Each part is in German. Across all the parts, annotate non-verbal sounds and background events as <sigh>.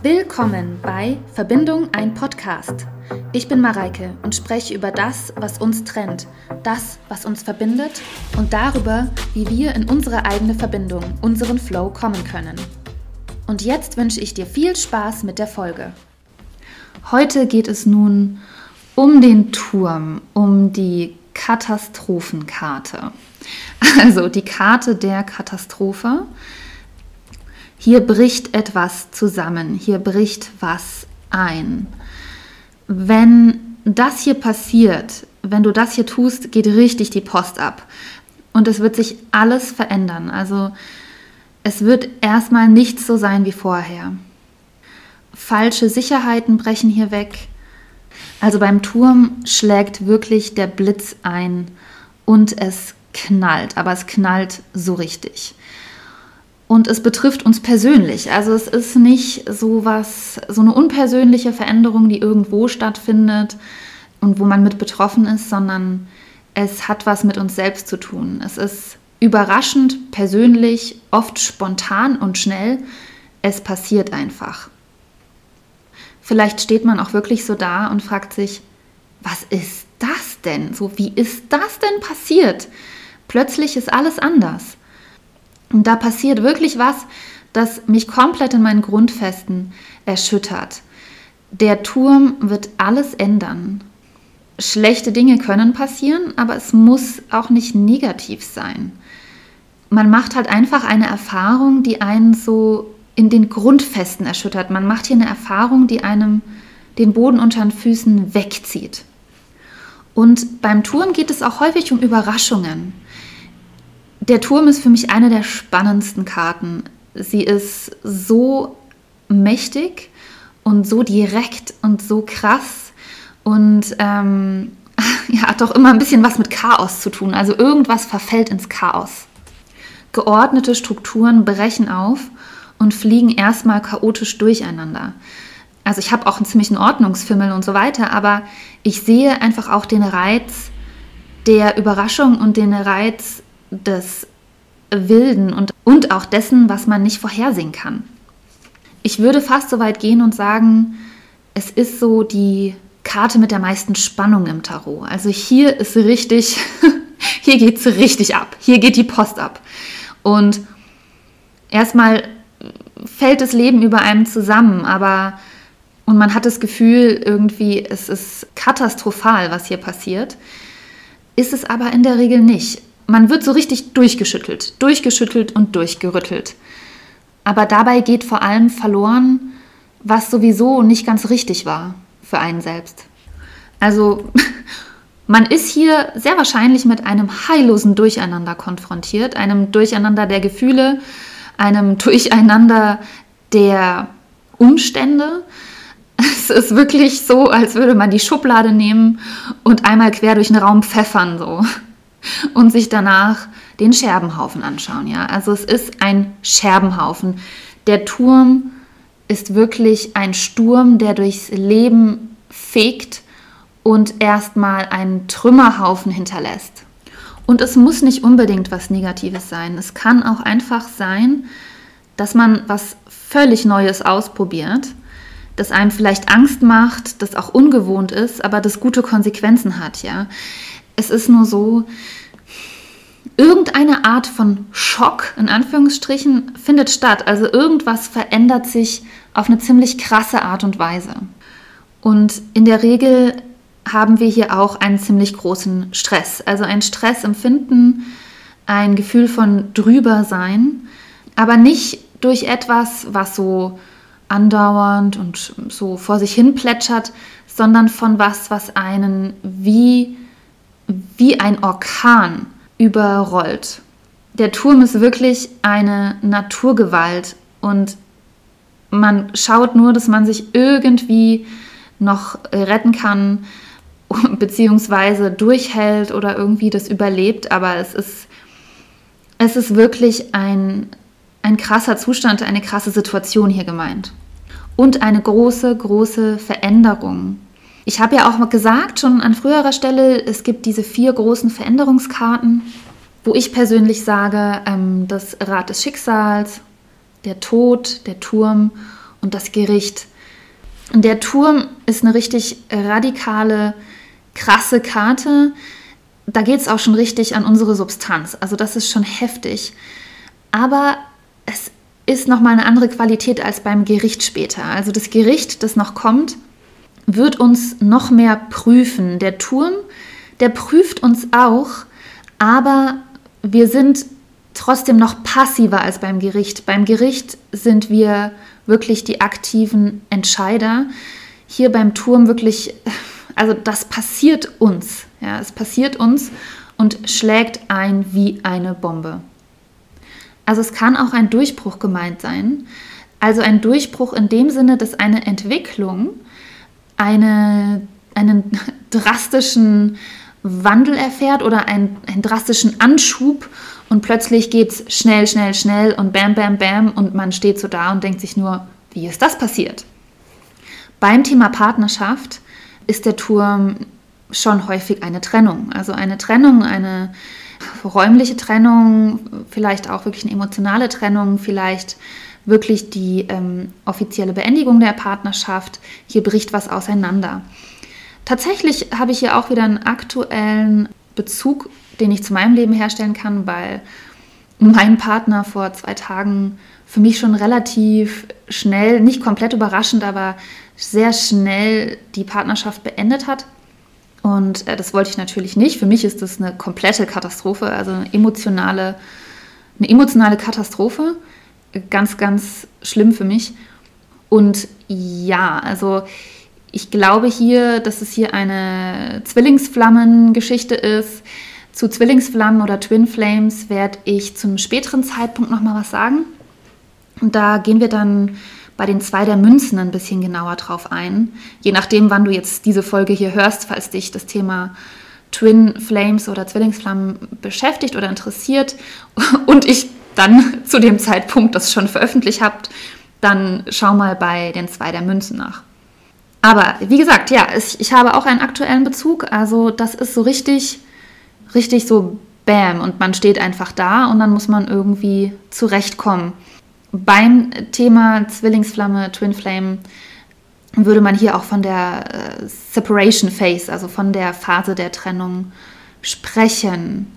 Willkommen bei Verbindung ein Podcast. Ich bin Mareike und spreche über das, was uns trennt, das, was uns verbindet und darüber, wie wir in unsere eigene Verbindung, unseren Flow kommen können. Und jetzt wünsche ich dir viel Spaß mit der Folge. Heute geht es nun um den Turm, um die Katastrophenkarte. Also die Karte der Katastrophe. Hier bricht etwas zusammen, hier bricht was ein. Wenn das hier passiert, wenn du das hier tust, geht richtig die Post ab. Und es wird sich alles verändern. Also es wird erstmal nichts so sein wie vorher. Falsche Sicherheiten brechen hier weg. Also beim Turm schlägt wirklich der Blitz ein und es knallt, aber es knallt so richtig und es betrifft uns persönlich. Also es ist nicht so was, so eine unpersönliche Veränderung, die irgendwo stattfindet und wo man mit betroffen ist, sondern es hat was mit uns selbst zu tun. Es ist überraschend, persönlich, oft spontan und schnell. Es passiert einfach. Vielleicht steht man auch wirklich so da und fragt sich, was ist das denn? So, wie ist das denn passiert? Plötzlich ist alles anders. Und da passiert wirklich was, das mich komplett in meinen Grundfesten erschüttert. Der Turm wird alles ändern. Schlechte Dinge können passieren, aber es muss auch nicht negativ sein. Man macht halt einfach eine Erfahrung, die einen so in den Grundfesten erschüttert. Man macht hier eine Erfahrung, die einem den Boden unter den Füßen wegzieht. Und beim Turm geht es auch häufig um Überraschungen. Der Turm ist für mich eine der spannendsten Karten. Sie ist so mächtig und so direkt und so krass und ähm, <laughs> ja, hat doch immer ein bisschen was mit Chaos zu tun. Also irgendwas verfällt ins Chaos. Geordnete Strukturen brechen auf und fliegen erstmal chaotisch durcheinander. Also ich habe auch einen ziemlichen Ordnungsfimmel und so weiter, aber ich sehe einfach auch den Reiz der Überraschung und den Reiz des Wilden und, und auch dessen, was man nicht vorhersehen kann. Ich würde fast so weit gehen und sagen, es ist so die Karte mit der meisten Spannung im Tarot. Also hier ist richtig, <laughs> hier geht es richtig ab. Hier geht die Post ab. Und erstmal fällt das Leben über einem zusammen, aber und man hat das Gefühl, irgendwie, es ist katastrophal, was hier passiert. Ist es aber in der Regel nicht man wird so richtig durchgeschüttelt, durchgeschüttelt und durchgerüttelt. Aber dabei geht vor allem verloren, was sowieso nicht ganz richtig war für einen selbst. Also <laughs> man ist hier sehr wahrscheinlich mit einem heillosen Durcheinander konfrontiert, einem Durcheinander der Gefühle, einem <laughs> Durcheinander der Umstände. Es ist wirklich so, als würde man die Schublade nehmen und einmal quer durch den Raum pfeffern so und sich danach den Scherbenhaufen anschauen. Ja? Also es ist ein Scherbenhaufen. Der Turm ist wirklich ein Sturm, der durchs Leben fegt und erstmal einen Trümmerhaufen hinterlässt. Und es muss nicht unbedingt was Negatives sein. Es kann auch einfach sein, dass man was völlig Neues ausprobiert, das einem vielleicht Angst macht, das auch ungewohnt ist, aber das gute Konsequenzen hat, ja. Es ist nur so, irgendeine Art von Schock, in Anführungsstrichen, findet statt. Also irgendwas verändert sich auf eine ziemlich krasse Art und Weise. Und in der Regel haben wir hier auch einen ziemlich großen Stress. Also ein Stressempfinden, ein Gefühl von drüber sein, aber nicht durch etwas, was so andauernd und so vor sich hin plätschert, sondern von was, was einen wie wie ein Orkan überrollt. Der Turm ist wirklich eine Naturgewalt und man schaut nur, dass man sich irgendwie noch retten kann, <laughs> beziehungsweise durchhält oder irgendwie das überlebt, aber es ist, es ist wirklich ein, ein krasser Zustand, eine krasse Situation hier gemeint. Und eine große, große Veränderung ich habe ja auch gesagt, schon an früherer Stelle, es gibt diese vier großen Veränderungskarten, wo ich persönlich sage, ähm, das Rad des Schicksals, der Tod, der Turm und das Gericht. Und der Turm ist eine richtig radikale, krasse Karte. Da geht es auch schon richtig an unsere Substanz. Also das ist schon heftig. Aber es ist nochmal eine andere Qualität als beim Gericht später. Also das Gericht, das noch kommt, wird uns noch mehr prüfen. Der Turm, der prüft uns auch, aber wir sind trotzdem noch passiver als beim Gericht. Beim Gericht sind wir wirklich die aktiven Entscheider. Hier beim Turm wirklich, also das passiert uns. Ja, es passiert uns und schlägt ein wie eine Bombe. Also es kann auch ein Durchbruch gemeint sein. Also ein Durchbruch in dem Sinne, dass eine Entwicklung eine, einen <laughs> drastischen Wandel erfährt oder einen, einen drastischen Anschub und plötzlich geht es schnell, schnell, schnell und bam, bam, bam und man steht so da und denkt sich nur, wie ist das passiert? Beim Thema Partnerschaft ist der Turm schon häufig eine Trennung. Also eine Trennung, eine räumliche Trennung, vielleicht auch wirklich eine emotionale Trennung, vielleicht wirklich die ähm, offizielle Beendigung der Partnerschaft. Hier bricht was auseinander. Tatsächlich habe ich hier auch wieder einen aktuellen Bezug, den ich zu meinem Leben herstellen kann, weil mein Partner vor zwei Tagen für mich schon relativ schnell, nicht komplett überraschend, aber sehr schnell die Partnerschaft beendet hat. Und äh, das wollte ich natürlich nicht. Für mich ist das eine komplette Katastrophe, also eine emotionale, eine emotionale Katastrophe. Ganz, ganz schlimm für mich. Und ja, also ich glaube hier, dass es hier eine Zwillingsflammen-Geschichte ist. Zu Zwillingsflammen oder Twin Flames werde ich zum späteren Zeitpunkt nochmal was sagen. Und da gehen wir dann bei den zwei der Münzen ein bisschen genauer drauf ein. Je nachdem, wann du jetzt diese Folge hier hörst, falls dich das Thema Twin Flames oder Zwillingsflammen beschäftigt oder interessiert <laughs> und ich dann <laughs> zu dem Zeitpunkt das schon veröffentlicht habt, dann schau mal bei den zwei der Münzen nach. Aber wie gesagt, ja, ich, ich habe auch einen aktuellen Bezug. Also das ist so richtig, richtig so Bam und man steht einfach da und dann muss man irgendwie zurechtkommen. Beim Thema Zwillingsflamme, Twin Flame, würde man hier auch von der äh, Separation Phase, also von der Phase der Trennung sprechen.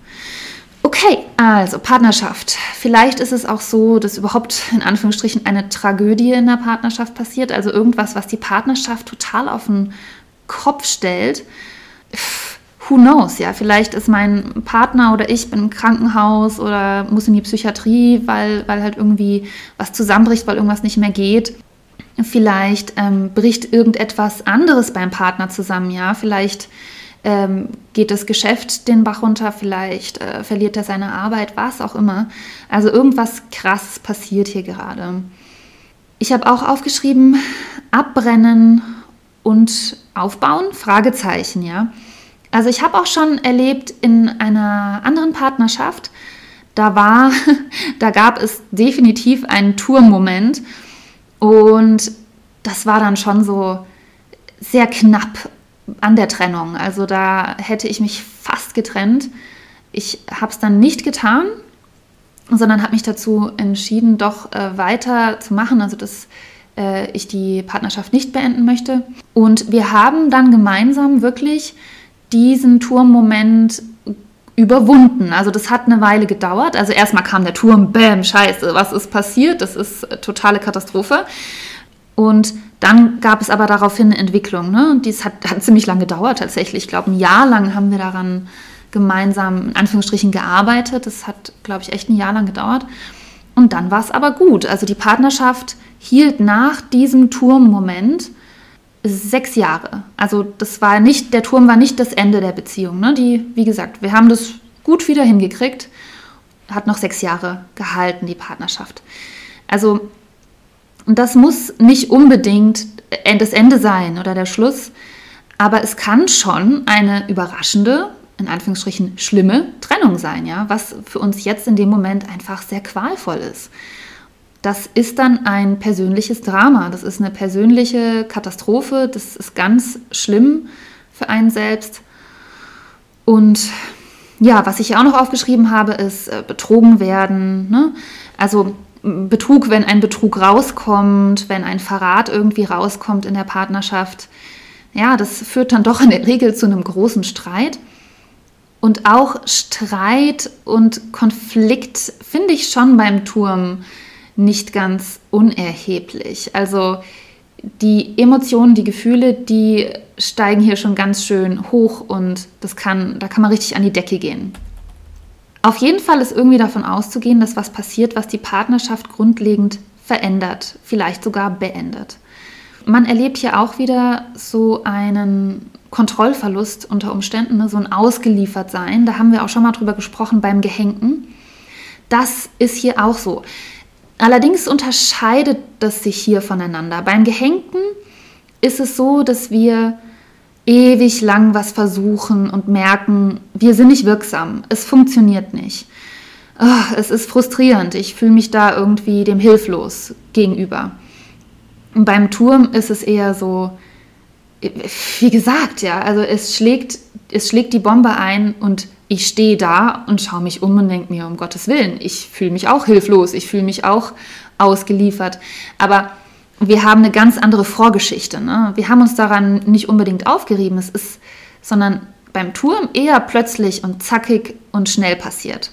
Okay, also Partnerschaft. Vielleicht ist es auch so, dass überhaupt in Anführungsstrichen eine Tragödie in der Partnerschaft passiert, also irgendwas, was die Partnerschaft total auf den Kopf stellt. Who knows, ja, vielleicht ist mein Partner oder ich bin im Krankenhaus oder muss in die Psychiatrie, weil, weil halt irgendwie was zusammenbricht, weil irgendwas nicht mehr geht. Vielleicht ähm, bricht irgendetwas anderes beim Partner zusammen, ja, vielleicht ähm, geht das Geschäft den Bach runter, vielleicht äh, verliert er seine Arbeit, was auch immer. Also irgendwas krasses passiert hier gerade. Ich habe auch aufgeschrieben, abbrennen und aufbauen, Fragezeichen, ja. Also ich habe auch schon erlebt in einer anderen Partnerschaft, da war, <laughs> da gab es definitiv einen Tourmoment und das war dann schon so sehr knapp an der Trennung. Also da hätte ich mich fast getrennt. Ich habe es dann nicht getan, sondern habe mich dazu entschieden, doch äh, weiter zu machen, also dass äh, ich die Partnerschaft nicht beenden möchte. Und wir haben dann gemeinsam wirklich diesen Turmmoment überwunden. Also das hat eine Weile gedauert. Also erstmal kam der Turm, bäm, scheiße, was ist passiert? Das ist totale Katastrophe. Und dann gab es aber daraufhin eine Entwicklung. Ne? Und dies hat, hat ziemlich lange gedauert tatsächlich. Ich glaube, ein Jahr lang haben wir daran gemeinsam in Anführungsstrichen gearbeitet. Das hat, glaube ich, echt ein Jahr lang gedauert. Und dann war es aber gut. Also die Partnerschaft hielt nach diesem Turmmoment sechs Jahre. Also das war nicht, der Turm war nicht das Ende der Beziehung. Ne? Die, wie gesagt, wir haben das gut wieder hingekriegt. Hat noch sechs Jahre gehalten, die Partnerschaft. Also, und das muss nicht unbedingt das Ende sein oder der Schluss, aber es kann schon eine überraschende, in Anführungsstrichen schlimme Trennung sein, ja, was für uns jetzt in dem Moment einfach sehr qualvoll ist das ist dann ein persönliches Drama. Das ist eine persönliche Katastrophe. Das ist ganz schlimm für einen selbst. Und ja, was ich auch noch aufgeschrieben habe, ist äh, betrogen werden. Ne? Also Betrug, wenn ein Betrug rauskommt, wenn ein Verrat irgendwie rauskommt in der Partnerschaft, ja, das führt dann doch in der Regel zu einem großen Streit. Und auch Streit und Konflikt finde ich schon beim Turm nicht ganz unerheblich. Also die Emotionen, die Gefühle, die steigen hier schon ganz schön hoch und das kann, da kann man richtig an die Decke gehen. Auf jeden Fall ist irgendwie davon auszugehen, dass was passiert, was die Partnerschaft grundlegend verändert, vielleicht sogar beendet. Man erlebt hier auch wieder so einen Kontrollverlust unter Umständen, ne? so ein Ausgeliefertsein. Da haben wir auch schon mal drüber gesprochen beim Gehängten. Das ist hier auch so. Allerdings unterscheidet das sich hier voneinander. Beim Gehängten ist es so, dass wir ewig lang was versuchen und merken, wir sind nicht wirksam, es funktioniert nicht. Oh, es ist frustrierend, ich fühle mich da irgendwie dem hilflos gegenüber. Und beim Turm ist es eher so, wie gesagt, ja, also es schlägt, es schlägt die Bombe ein und ich stehe da und schaue mich um und denke mir, um Gottes Willen, ich fühle mich auch hilflos, ich fühle mich auch ausgeliefert. Aber wir haben eine ganz andere Vorgeschichte. Ne? Wir haben uns daran nicht unbedingt aufgerieben, es ist, sondern beim Turm eher plötzlich und zackig und schnell passiert.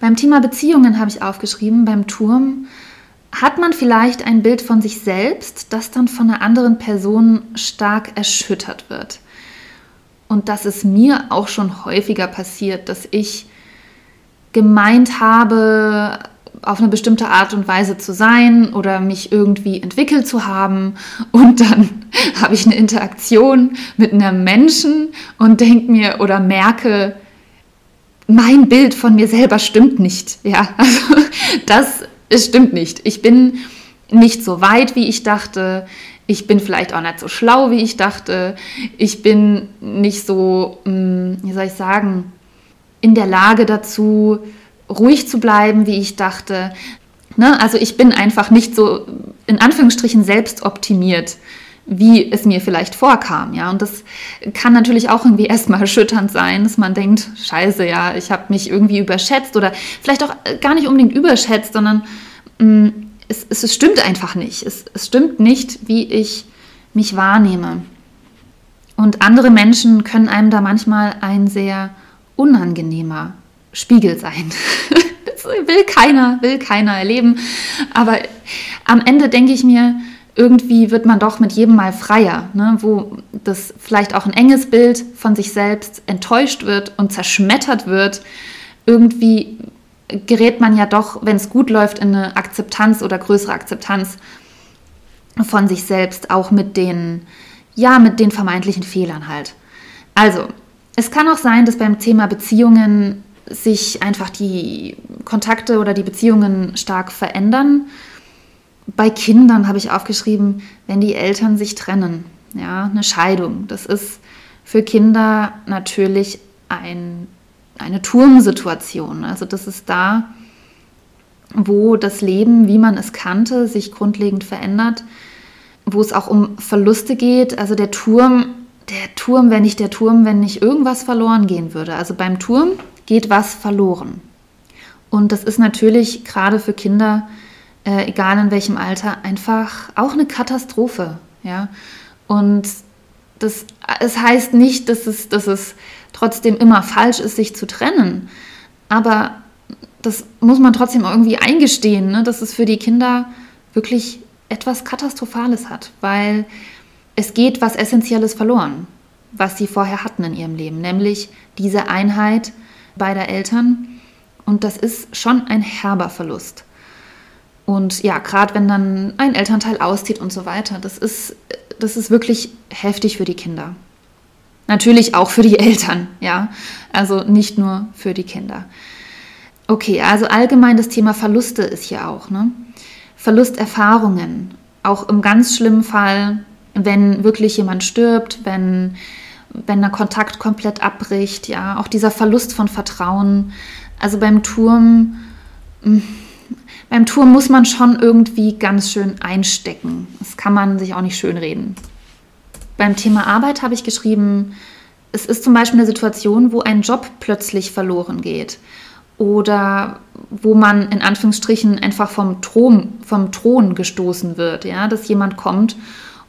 Beim Thema Beziehungen habe ich aufgeschrieben, beim Turm hat man vielleicht ein Bild von sich selbst, das dann von einer anderen Person stark erschüttert wird. Und das ist mir auch schon häufiger passiert, dass ich gemeint habe, auf eine bestimmte Art und Weise zu sein oder mich irgendwie entwickelt zu haben. Und dann <laughs> habe ich eine Interaktion mit einem Menschen und denke mir oder merke, mein Bild von mir selber stimmt nicht. Ja, <laughs> also das stimmt nicht. Ich bin nicht so weit, wie ich dachte ich bin vielleicht auch nicht so schlau, wie ich dachte. Ich bin nicht so, hm, wie soll ich sagen, in der Lage dazu, ruhig zu bleiben, wie ich dachte. Ne? Also ich bin einfach nicht so in Anführungsstrichen selbst optimiert, wie es mir vielleicht vorkam. Ja? Und das kann natürlich auch irgendwie erstmal <laughs> erschütternd sein, dass man denkt, scheiße, ja, ich habe mich irgendwie überschätzt oder vielleicht auch gar nicht unbedingt überschätzt, sondern mh, hm, es, es, es stimmt einfach nicht. Es, es stimmt nicht, wie ich mich wahrnehme. Und andere Menschen können einem da manchmal ein sehr unangenehmer Spiegel sein. <laughs> das will keiner, will keiner erleben. Aber am Ende denke ich mir, irgendwie wird man doch mit jedem Mal freier, ne? wo das vielleicht auch ein enges Bild von sich selbst enttäuscht wird und zerschmettert wird. Irgendwie gerät man ja doch, wenn es gut läuft, in eine Akzeptanz oder größere Akzeptanz von sich selbst, auch mit den, ja, mit den vermeintlichen Fehlern halt. Also, es kann auch sein, dass beim Thema Beziehungen sich einfach die Kontakte oder die Beziehungen stark verändern. Bei Kindern habe ich aufgeschrieben, wenn die Eltern sich trennen, ja, eine Scheidung. Das ist für Kinder natürlich ein eine Turmsituation. Also das ist da, wo das Leben, wie man es kannte, sich grundlegend verändert, wo es auch um Verluste geht. Also der Turm, der Turm, wenn nicht der Turm, wenn nicht irgendwas verloren gehen würde. Also beim Turm geht was verloren. Und das ist natürlich gerade für Kinder, äh, egal in welchem Alter, einfach auch eine Katastrophe. Ja? Und das, es heißt nicht, dass es, dass es trotzdem immer falsch ist, sich zu trennen. Aber das muss man trotzdem irgendwie eingestehen, ne, dass es für die Kinder wirklich etwas Katastrophales hat, weil es geht was Essentielles verloren, was sie vorher hatten in ihrem Leben, nämlich diese Einheit beider Eltern. Und das ist schon ein herber Verlust. Und ja, gerade wenn dann ein Elternteil auszieht und so weiter, das ist, das ist wirklich heftig für die Kinder. Natürlich auch für die <laughs> Eltern, ja. Also nicht nur für die Kinder. Okay, also allgemein das Thema Verluste ist hier auch. Ne? Verlusterfahrungen, auch im ganz schlimmen Fall, wenn wirklich jemand stirbt, wenn, wenn der Kontakt komplett abbricht, ja, auch dieser Verlust von Vertrauen. Also beim Turm, hm, beim Turm muss man schon irgendwie ganz schön einstecken. Das kann man sich auch nicht schön reden. Beim Thema Arbeit habe ich geschrieben, es ist zum Beispiel eine Situation, wo ein Job plötzlich verloren geht. oder wo man in Anführungsstrichen einfach vom Thron, vom Thron gestoßen wird, ja, dass jemand kommt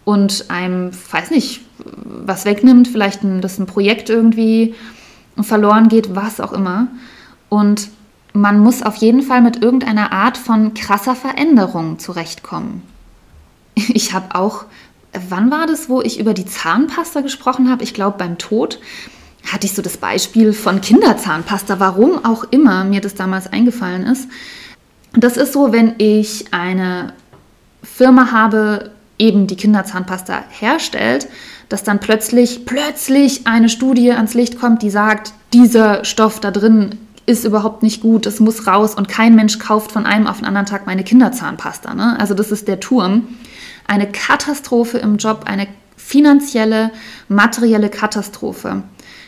und einem, weiß nicht, was wegnimmt, vielleicht ein, dass ein Projekt irgendwie verloren geht, was auch immer. Und man muss auf jeden Fall mit irgendeiner Art von krasser Veränderung zurechtkommen. <laughs> Ich habe auch, wann war das, wo ich über die Zahnpasta gesprochen habe? Ich glaube beim Tod hatte ich so das Beispiel von Kinderzahnpasta, warum auch immer mir das damals eingefallen ist. Das ist so, wenn ich eine Firma habe, eben die Kinderzahnpasta herstellt, dass dann plötzlich, plötzlich eine Studie ans Licht kommt, die sagt, dieser Stoff da drin ist überhaupt nicht gut, es muss raus und kein Mensch kauft von einem auf den anderen Tag meine Kinderzahnpasta. Ne? Also das ist der Turm. Eine Katastrophe im Job, eine finanzielle, materielle Katastrophe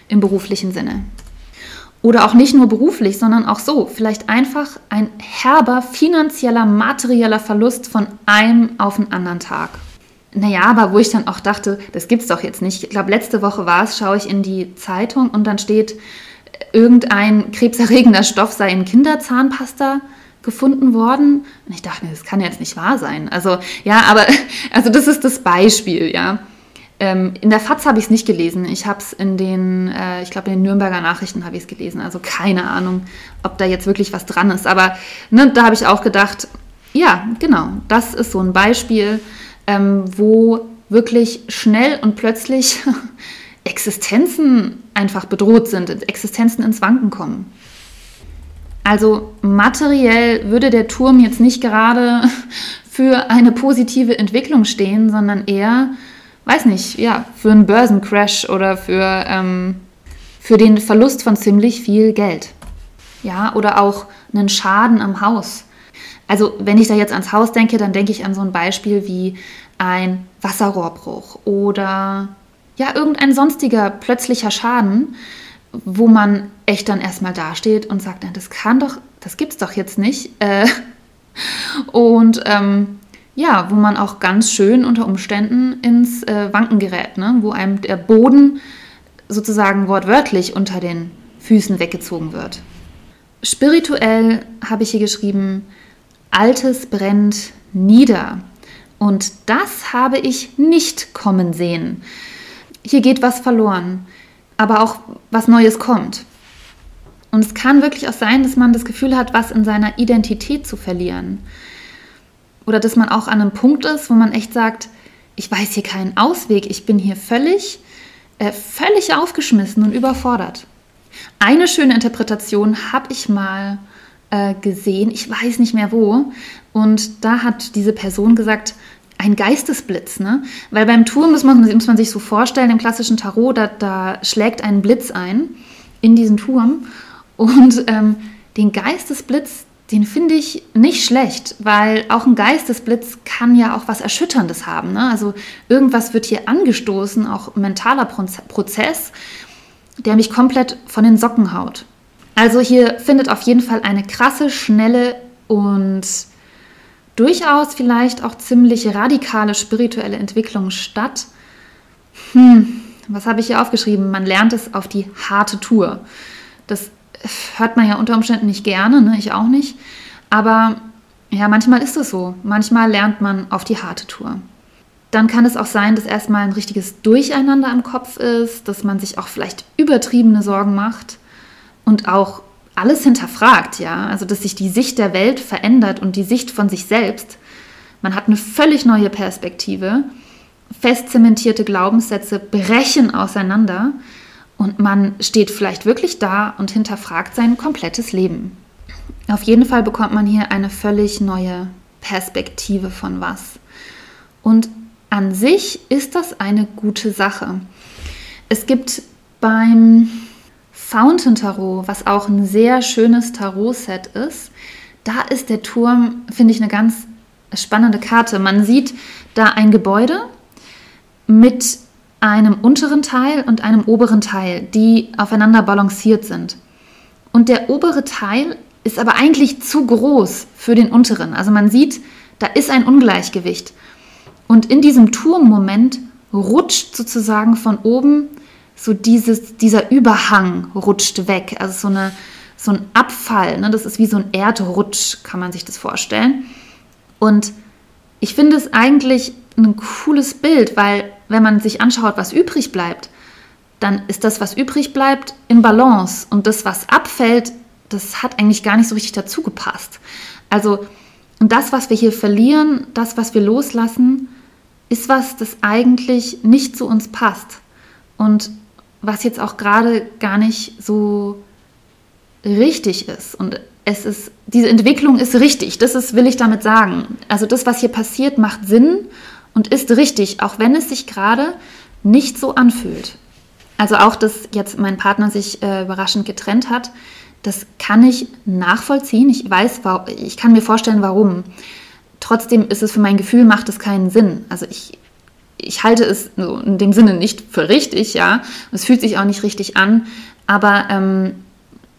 im beruflichen Sinne. Oder auch nicht nur beruflich, sondern auch so. Vielleicht einfach ein herber finanzieller, materieller Verlust von einem auf den anderen Tag. Naja, aber wo ich dann auch dachte, das gibt's doch jetzt nicht. Ich glaube, letzte Woche war es, schaue ich in die Zeitung und dann steht, irgendein krebserregender Stoff sei in Kinderzahnpasta gefunden worden. Und ich dachte mir, das kann jetzt nicht wahr sein. Also, ja, aber, <laughs> also das ist das Beispiel, ja. Ähm, in der FAZ habe ich es nicht gelesen. Ich habe es in den, äh, ich glaube, in den Nürnberger Nachrichten habe ich es gelesen. Also keine Ahnung, ob da jetzt wirklich was dran ist. Aber ne, da habe ich auch gedacht, ja, genau, das ist so ein Beispiel, ähm, wo wirklich schnell und plötzlich <laughs> Existenzen einfach bedroht sind, Existenzen ins Wanken kommen. Also materiell würde der Turm jetzt nicht gerade <laughs> für eine positive Entwicklung stehen, sondern eher weiß nicht, ja, für einen Börsencrash oder für, ähm, für den Verlust von ziemlich viel Geld. Ja, oder auch einen Schaden am Haus. Also wenn ich da jetzt ans Haus denke, dann denke ich an so ein Beispiel wie ein Wasserrohrbruch oder ja, irgendein sonstiger plötzlicher Schaden, wo man echt dann erstmal dasteht und sagt, das kann doch, das gibt's doch jetzt nicht. <laughs> Äh, und ähm, ja, wo man auch ganz schön unter Umständen ins äh, Wanken gerät, ne? wo einem der Boden sozusagen wortwörtlich unter den Füßen weggezogen wird. Spirituell habe ich hier geschrieben, Altes brennt nieder. Und das habe ich nicht kommen sehen. Hier geht was verloren, aber auch was Neues kommt. Und es kann wirklich auch sein, dass man das Gefühl hat, was in seiner Identität zu verlieren oder dass man auch an einem Punkt ist, wo man echt sagt, ich weiß hier keinen Ausweg, ich bin hier völlig, äh, völlig aufgeschmissen und überfordert. Eine schöne Interpretation habe ich mal äh, gesehen, ich weiß nicht mehr wo, und da hat diese Person gesagt, ein Geistesblitz, ne? Weil beim Turm muss man, muss man sich so vorstellen, im klassischen Tarot, da, da schlägt ein Blitz ein in diesen Turm und ähm, den Geistesblitz, den finde ich nicht schlecht, weil auch ein Geistesblitz kann ja auch was Erschütterndes haben. Ne? Also irgendwas wird hier angestoßen, auch mentaler Prozess, der mich komplett von den Socken haut. Also hier findet auf jeden Fall eine krasse, schnelle und durchaus vielleicht auch ziemlich radikale spirituelle Entwicklung statt. Hm, was habe ich hier aufgeschrieben? Man lernt es auf die harte Tour. Das hört man ja unter Umständen nicht gerne, ne? ich auch nicht. Aber ja, manchmal ist es so. Manchmal lernt man auf die harte Tour. Dann kann es auch sein, dass erstmal ein richtiges Durcheinander im Kopf ist, dass man sich auch vielleicht übertriebene Sorgen macht und auch alles hinterfragt, ja. Also, dass sich die Sicht der Welt verändert und die Sicht von sich selbst. Man hat eine völlig neue Perspektive. Fest zementierte Glaubenssätze brechen auseinander und man steht vielleicht wirklich da und hinterfragt sein komplettes Leben. Auf jeden Fall bekommt man hier eine völlig neue Perspektive von was. Und an sich ist das eine gute Sache. Es gibt beim Fountain Tarot, was auch ein sehr schönes Tarot-Set ist, da ist der Turm, finde ich, eine ganz spannende Karte. Man sieht da ein Gebäude mit einem unteren Teil und einem oberen Teil, die aufeinander balanciert sind. Und der obere Teil ist aber eigentlich zu groß für den unteren. Also man sieht, da ist ein Ungleichgewicht. Und in diesem Turmmoment rutscht sozusagen von oben so dieses, dieser Überhang rutscht weg. Also so eine, so ein Abfall. Ne? Das ist wie so ein Erdrutsch, kann man sich das vorstellen. Und ich finde es eigentlich ein cooles Bild, weil wenn man sich anschaut, was übrig bleibt, dann ist das, was übrig bleibt, in Balance. Und das, was abfällt, das hat eigentlich gar nicht so richtig dazu gepasst. Also, und das, was wir hier verlieren, das, was wir loslassen, ist was, das eigentlich nicht zu uns passt. Und was jetzt auch gerade gar nicht so richtig ist. Und es ist, diese Entwicklung ist richtig, das ist, will ich damit sagen. Also das, was hier passiert, macht Sinn und ist richtig, auch wenn es sich gerade nicht so anfühlt. Also auch, dass jetzt mein Partner sich äh, überraschend getrennt hat, das kann ich nachvollziehen. Ich weiß, ich kann mir vorstellen, warum. Trotzdem ist es für mein Gefühl, macht es keinen Sinn. Also ich, ich halte es in dem Sinne nicht für richtig, ja. Es fühlt sich auch nicht richtig an. Aber ähm,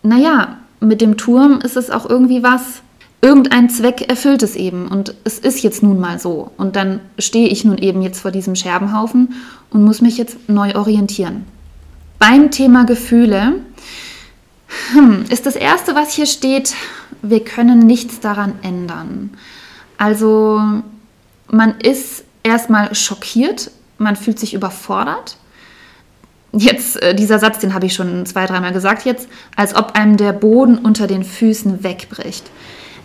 naja, mit dem Turm ist es auch irgendwie was, irgendein Zweck erfüllt es eben und es ist jetzt nun mal so. Und dann stehe ich nun eben jetzt vor diesem Scherbenhaufen und muss mich jetzt neu orientieren. Beim Thema Gefühle hm, ist das Erste, was hier steht, wir können nichts daran ändern. Also man ist erstmal schockiert, man fühlt sich überfordert jetzt, äh, dieser Satz, den habe ich schon zwei, dreimal gesagt jetzt, als ob einem der Boden unter den Füßen wegbricht.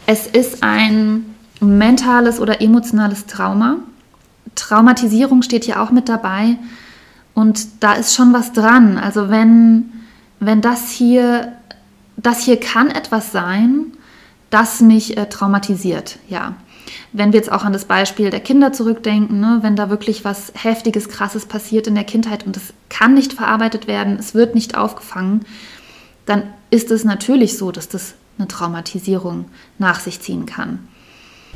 Es ist ein mentales oder emotionales Trauma. Traumatisierung steht hier auch mit dabei. Und da ist schon was dran. Also wenn, wenn das hier, das hier kann etwas sein, das mich äh, traumatisiert, ja wenn wir jetzt auch an das Beispiel der Kinder zurückdenken, ne, wenn da wirklich was Heftiges, Krasses passiert in der Kindheit und es kann nicht verarbeitet werden, es wird nicht aufgefangen, dann ist es natürlich so, dass das eine Traumatisierung nach sich ziehen kann.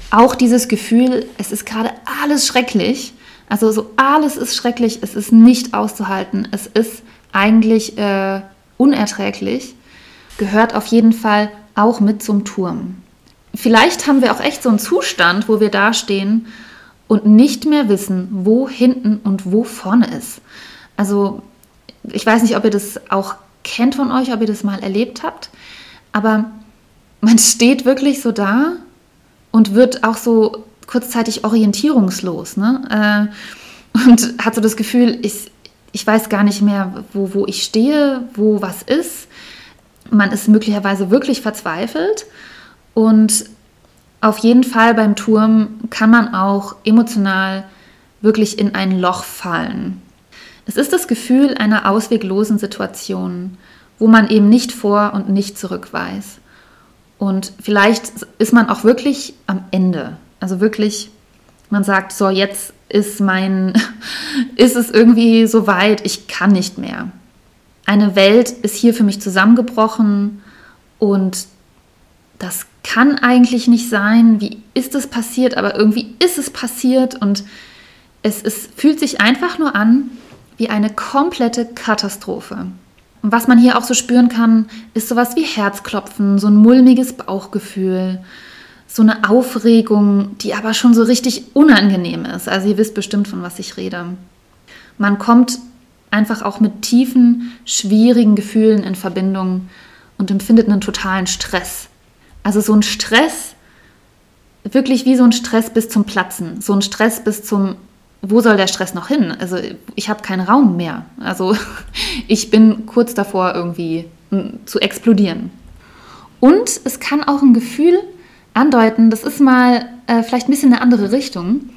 Auch dieses Gefühl, es ist gerade alles schrecklich, also so alles ist schrecklich, es ist nicht auszuhalten, es ist eigentlich äh, unerträglich, gehört auf jeden Fall auch mit zum Turm vielleicht haben wir auch echt so einen Zustand, wo wir dastehen und nicht mehr wissen, wo hinten und wo vorne ist. Also ich weiß nicht, ob ihr das auch kennt von euch, ob ihr das mal erlebt habt, aber man steht wirklich so da und wird auch so kurzzeitig orientierungslos ne? Äh, und hat so das Gefühl, ich, ich weiß gar nicht mehr, wo, wo ich stehe, wo was ist. Man ist möglicherweise wirklich verzweifelt und auf jeden Fall beim Turm kann man auch emotional wirklich in ein Loch fallen. Es ist das Gefühl einer ausweglosen Situation, wo man eben nicht vor und nicht zurück weiß. Und vielleicht ist man auch wirklich am Ende. Also wirklich, man sagt, so jetzt ist mein, <laughs> ist es irgendwie so weit, ich kann nicht mehr. Eine Welt ist hier für mich zusammengebrochen und das kann eigentlich nicht sein. Wie ist es passiert? Aber irgendwie ist es passiert und es, es fühlt sich einfach nur an wie eine komplette Katastrophe. Und was man hier auch so spüren kann, ist sowas wie Herzklopfen, so ein mulmiges Bauchgefühl, so eine Aufregung, die aber schon so richtig unangenehm ist. Also ihr wisst bestimmt, von was ich rede. Man kommt einfach auch mit tiefen, schwierigen Gefühlen in Verbindung und empfindet einen totalen Stress. Also so ein Stress, wirklich wie so ein Stress bis zum Platzen, so ein Stress bis zum, wo soll der Stress noch hin? Also ich habe keinen Raum mehr. Also <laughs> ich bin kurz davor irgendwie zu explodieren. Und es kann auch ein Gefühl andeuten, das ist mal äh, vielleicht ein bisschen eine andere Richtung.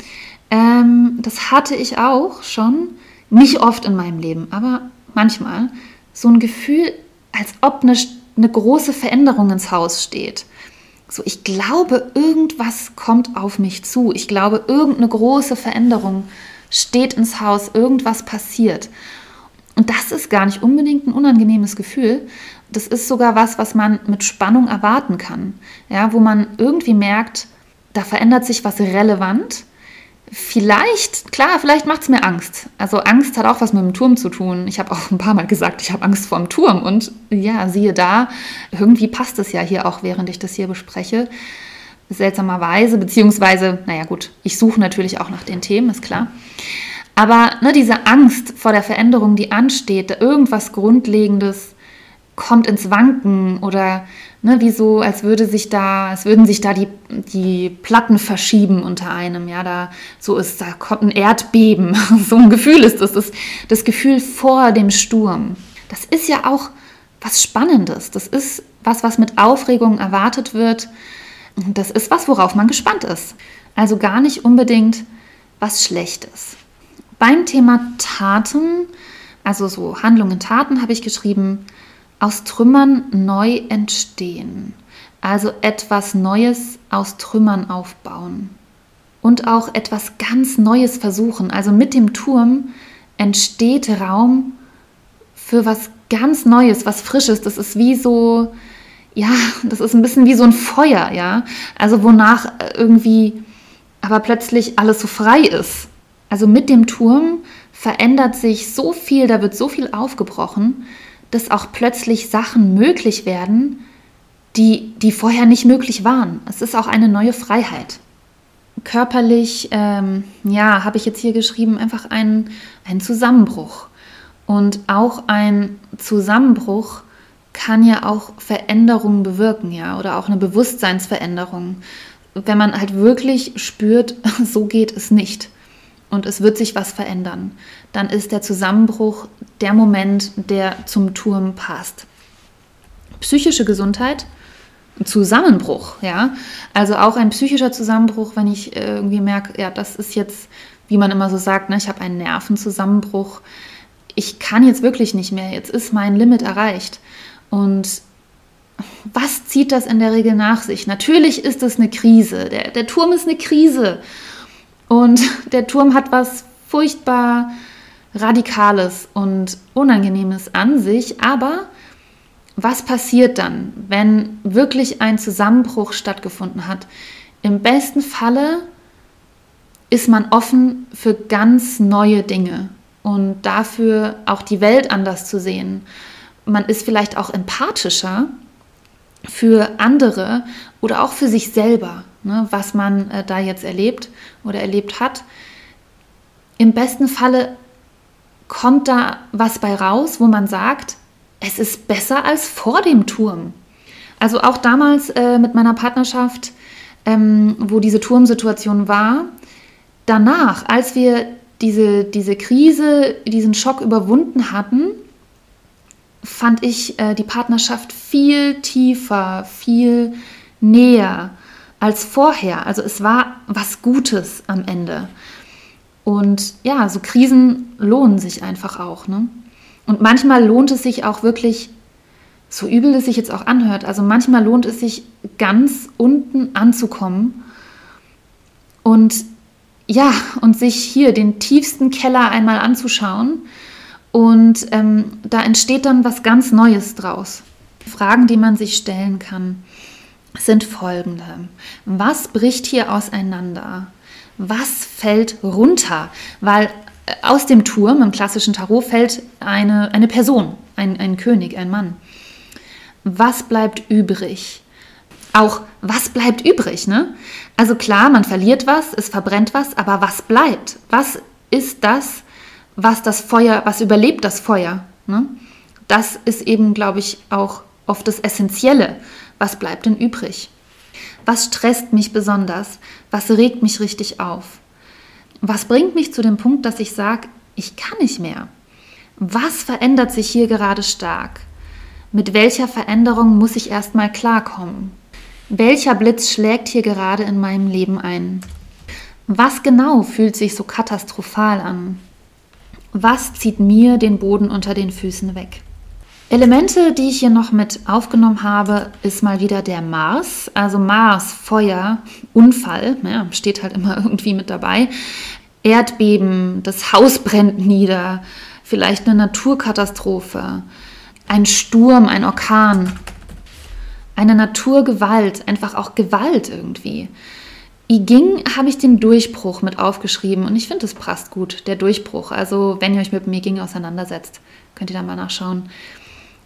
Ähm, das hatte ich auch schon, nicht oft in meinem Leben, aber manchmal, so ein Gefühl, als ob eine, eine große Veränderung ins Haus steht. So, ich glaube, irgendwas kommt auf mich zu. Ich glaube, irgendeine große Veränderung steht ins Haus, irgendwas passiert. Und das ist gar nicht unbedingt ein unangenehmes Gefühl. Das ist sogar was, was man mit Spannung erwarten kann. Ja, wo man irgendwie merkt, da verändert sich was relevant Vielleicht, klar, vielleicht macht es mir Angst. Also Angst hat auch was mit dem Turm zu tun. Ich habe auch ein paar Mal gesagt, ich habe Angst vor dem Turm. Und ja, siehe da, irgendwie passt es ja hier auch, während ich das hier bespreche. Seltsamerweise, beziehungsweise, naja gut, ich suche natürlich auch nach den Themen, ist klar. Aber ne, diese Angst vor der Veränderung, die ansteht, irgendwas Grundlegendes kommt ins Wanken oder ne, wie so, als würde sich da, als würden sich da die, die Platten verschieben unter einem. Ja, da so ist, da kommt ein Erdbeben. <laughs> so ein Gefühl ist das, das, das Gefühl vor dem Sturm. Das ist ja auch was Spannendes. Das ist was, was mit Aufregung erwartet wird. Das ist was, worauf man gespannt ist. Also gar nicht unbedingt was Schlechtes. Beim Thema Taten, also so Handlungen, Taten, habe ich geschrieben, aus Trümmern neu entstehen. Also etwas Neues aus Trümmern aufbauen. Und auch etwas ganz Neues versuchen. Also mit dem Turm entsteht Raum für was ganz Neues, was Frisches. Das ist wie so, ja, das ist ein bisschen wie so ein Feuer, ja. Also wonach irgendwie aber plötzlich alles so frei ist. Also mit dem Turm verändert sich so viel, da wird so viel aufgebrochen, dass auch plötzlich Sachen möglich werden, die, die vorher nicht möglich waren. Es ist auch eine neue Freiheit. Körperlich, ähm, ja, habe ich jetzt hier geschrieben, einfach ein, ein Zusammenbruch. Und auch ein Zusammenbruch kann ja auch Veränderungen bewirken, ja, oder auch eine Bewusstseinsveränderung. Wenn man halt wirklich spürt, <laughs> so geht es nicht und es wird sich was verändern, dann ist der Zusammenbruch der Moment, der zum Turm passt. Psychische Gesundheit, Zusammenbruch, ja, also auch ein psychischer Zusammenbruch, wenn ich äh, irgendwie merke, ja, das ist jetzt, wie man immer so sagt, ne, ich habe einen Nervenzusammenbruch, ich kann jetzt wirklich nicht mehr, jetzt ist mein Limit erreicht. Und was zieht das in der Regel nach sich? Natürlich ist es eine Krise. Der, der Turm ist eine Krise. Und der Turm hat was furchtbar Radikales und Unangenehmes an sich. Aber was passiert dann, wenn wirklich ein Zusammenbruch stattgefunden hat? Im besten Falle ist man offen für ganz neue Dinge und dafür auch die Welt anders zu sehen. Man ist vielleicht auch empathischer für andere oder auch für sich selber, ne, was man äh, da jetzt erlebt oder erlebt hat. Im besten Falle kommt da was bei raus, wo man sagt, es ist besser als vor dem Turm. Also auch damals äh, mit meiner Partnerschaft, ähm, wo diese Turmsituation war, danach, als wir diese, diese Krise, diesen Schock überwunden hatten, fand ich äh, die Partnerschaft viel tiefer, viel näher als vorher. Also es war was Gutes am Ende. Und ja, so Krisen lohnen sich einfach auch. Ne? Und manchmal lohnt es sich auch wirklich, so übel es sich jetzt auch anhört, also manchmal lohnt es sich ganz unten anzukommen und ja, und sich hier den tiefsten Keller einmal anzuschauen. Und ähm, da entsteht dann was ganz Neues draus. Fragen, die man sich stellen kann, sind folgende. Was bricht hier auseinander? Was fällt runter? Weil äh, aus dem Turm im klassischen Tarot fällt eine, eine Person, ein, ein König, ein Mann. Was bleibt übrig? auch, was bleibt übrig? Ne? Also klar, man verliert was, es verbrennt was, aber was bleibt? Was ist das, was das Feuer, was überlebt das Feuer? Ne? Das ist eben, glaube ich, auch oft das Essentielle. Was bleibt denn übrig? Was stresst mich besonders? Was regt mich richtig auf? Was bringt mich zu dem Punkt, dass ich sage, ich kann nicht mehr? Was verändert sich hier gerade stark? Mit welcher Veränderung muss ich erstmal klarkommen? Welcher Blitz schlägt hier gerade in meinem Leben ein? Was genau fühlt sich so katastrophal an? Was zieht mir den Boden unter den Füßen weg? Elemente, die ich hier noch mit aufgenommen habe, ist mal wieder der Mars. Also Mars, Feuer, Unfall, ja, steht halt immer <laughs> irgendwie mit dabei. Erdbeben, das Haus brennt nieder, vielleicht eine Naturkatastrophe, ein Sturm, ein Orkan, eine Naturgewalt, einfach auch Gewalt irgendwie. I Ging habe ich den Durchbruch mit aufgeschrieben und ich finde, es passt gut, der Durchbruch. Also, wenn ihr euch mit I Ging auseinandersetzt, könnt ihr da mal nachschauen.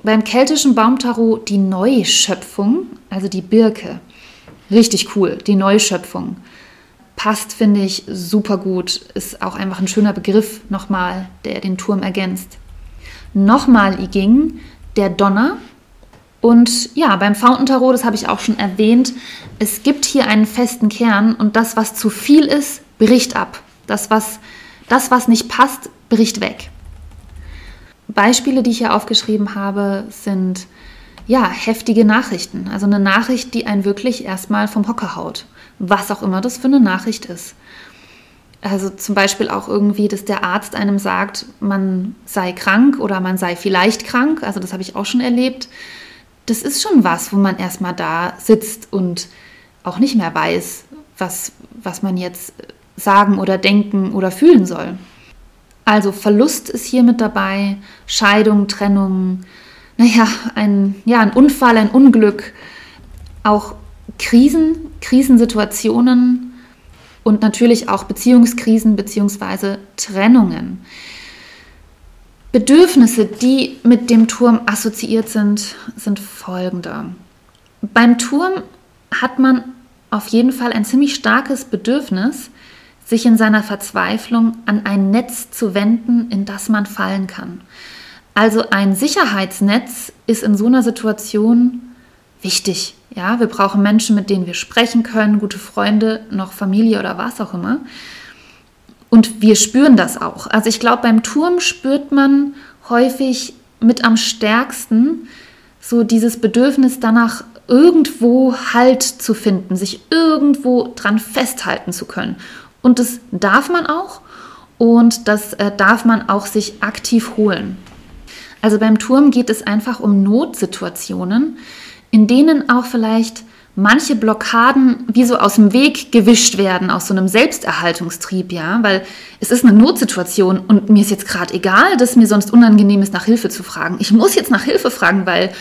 Beim keltischen Baumtarot die Neuschöpfung, also die Birke. Richtig cool, die Neuschöpfung. Passt, finde ich, super gut. Ist auch einfach ein schöner Begriff nochmal, der den Turm ergänzt. Nochmal I Ging, der Donner, Und ja, beim Fountain Tarot, das habe ich auch schon erwähnt, es gibt hier einen festen Kern und das, was zu viel ist, bricht ab. Das, was, das, was nicht passt, bricht weg. Beispiele, die ich hier aufgeschrieben habe, sind ja heftige Nachrichten. Also eine Nachricht, die einen wirklich erstmal vom Hocker haut. Was auch immer das für eine Nachricht ist. Also zum Beispiel auch irgendwie, dass der Arzt einem sagt, man sei krank oder man sei vielleicht krank. Also das habe ich auch schon erlebt. Das ist schon was, wo man erstmal da sitzt und auch nicht mehr weiß, was, was man jetzt sagen oder denken oder fühlen soll. Also Verlust ist hier mit dabei, Scheidung, Trennung, naja, ein, ja, ein Unfall, ein Unglück, auch Krisen, Krisensituationen, und natürlich auch Beziehungskrisen bzw. Trennungen. Bedürfnisse, die mit dem Turm assoziiert sind, sind folgende. Beim Turm hat man auf jeden Fall ein ziemlich starkes Bedürfnis, sich in seiner Verzweiflung an ein Netz zu wenden, in das man fallen kann. Also ein Sicherheitsnetz ist in so einer Situation wichtig. Ja, wir brauchen Menschen, mit denen wir sprechen können, gute Freunde, noch Familie oder was auch immer. Und wir spüren das auch. Also ich glaube, beim Turm spürt man häufig mit am stärksten so dieses Bedürfnis danach, irgendwo Halt zu finden, sich irgendwo dran festhalten zu können. Und das darf man auch und das äh, darf man auch sich aktiv holen. Also beim Turm geht es einfach um Notsituationen, in denen auch vielleicht manche Blockaden wie so aus dem Weg gewischt werden, aus so einem Selbsterhaltungstrieb, ja, weil es ist eine Notsituation und mir ist jetzt gerade egal, dass mir sonst unangenehm ist, nach Hilfe zu fragen. Ich muss jetzt nach Hilfe fragen, weil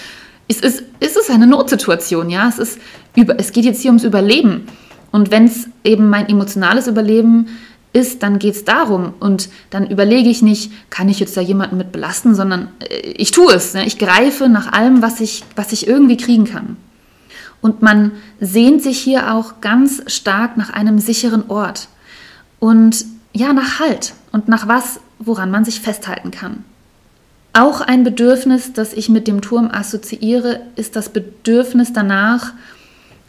es ist, es ist eine Notsituation, ja, es, ist über, es geht jetzt hier ums Überleben. Und wenn es eben mein emotionales Überleben ist, dann geht es darum. Und dann überlege ich nicht, kann ich jetzt da jemanden mit belasten, sondern äh, ich tue es. Ne? Ich greife nach allem, was ich, was ich irgendwie kriegen kann. Und man sehnt sich hier auch ganz stark nach einem sicheren Ort. Und ja, nach Halt und nach was, woran man sich festhalten kann. Auch ein Bedürfnis, das ich mit dem Turm assoziiere, ist das Bedürfnis danach,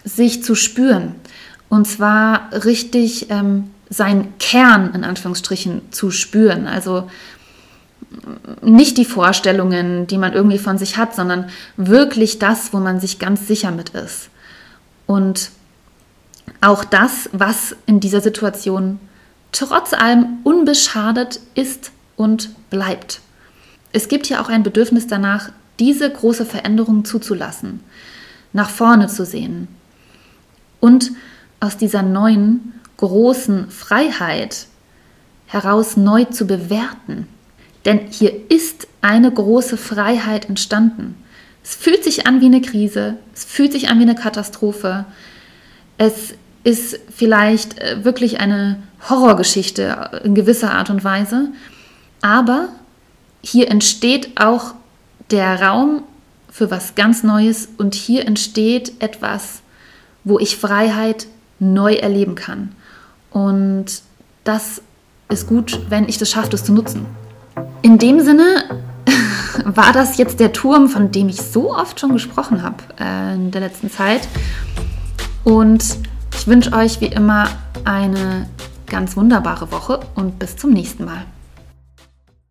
sich zu spüren. Und zwar richtig ähm, seinen Kern in Anführungsstrichen zu spüren. Also nicht die Vorstellungen, die man irgendwie von sich hat, sondern wirklich das, wo man sich ganz sicher mit ist. Und auch das, was in dieser Situation trotz allem unbeschadet ist und bleibt. Es gibt hier auch ein Bedürfnis danach, diese große Veränderung zuzulassen, nach vorne zu sehen und aus dieser neuen großen Freiheit heraus neu zu bewerten. Denn hier ist eine große Freiheit entstanden. Es fühlt sich an wie eine Krise, es fühlt sich an wie eine Katastrophe. Es ist vielleicht äh, wirklich eine Horrorgeschichte in gewisser Art und Weise. Aber hier entsteht auch der Raum für was ganz Neues und hier entsteht etwas, wo ich Freiheit neu erleben kann. Und das ist gut, wenn ich das schaffe, das zu nutzen. In dem Sinne <laughs> war das jetzt der Turm, von dem ich so oft schon gesprochen habe äh, in der letzten Zeit. Und ich wünsche euch wie immer eine ganz wunderbare Woche und bis zum nächsten Mal.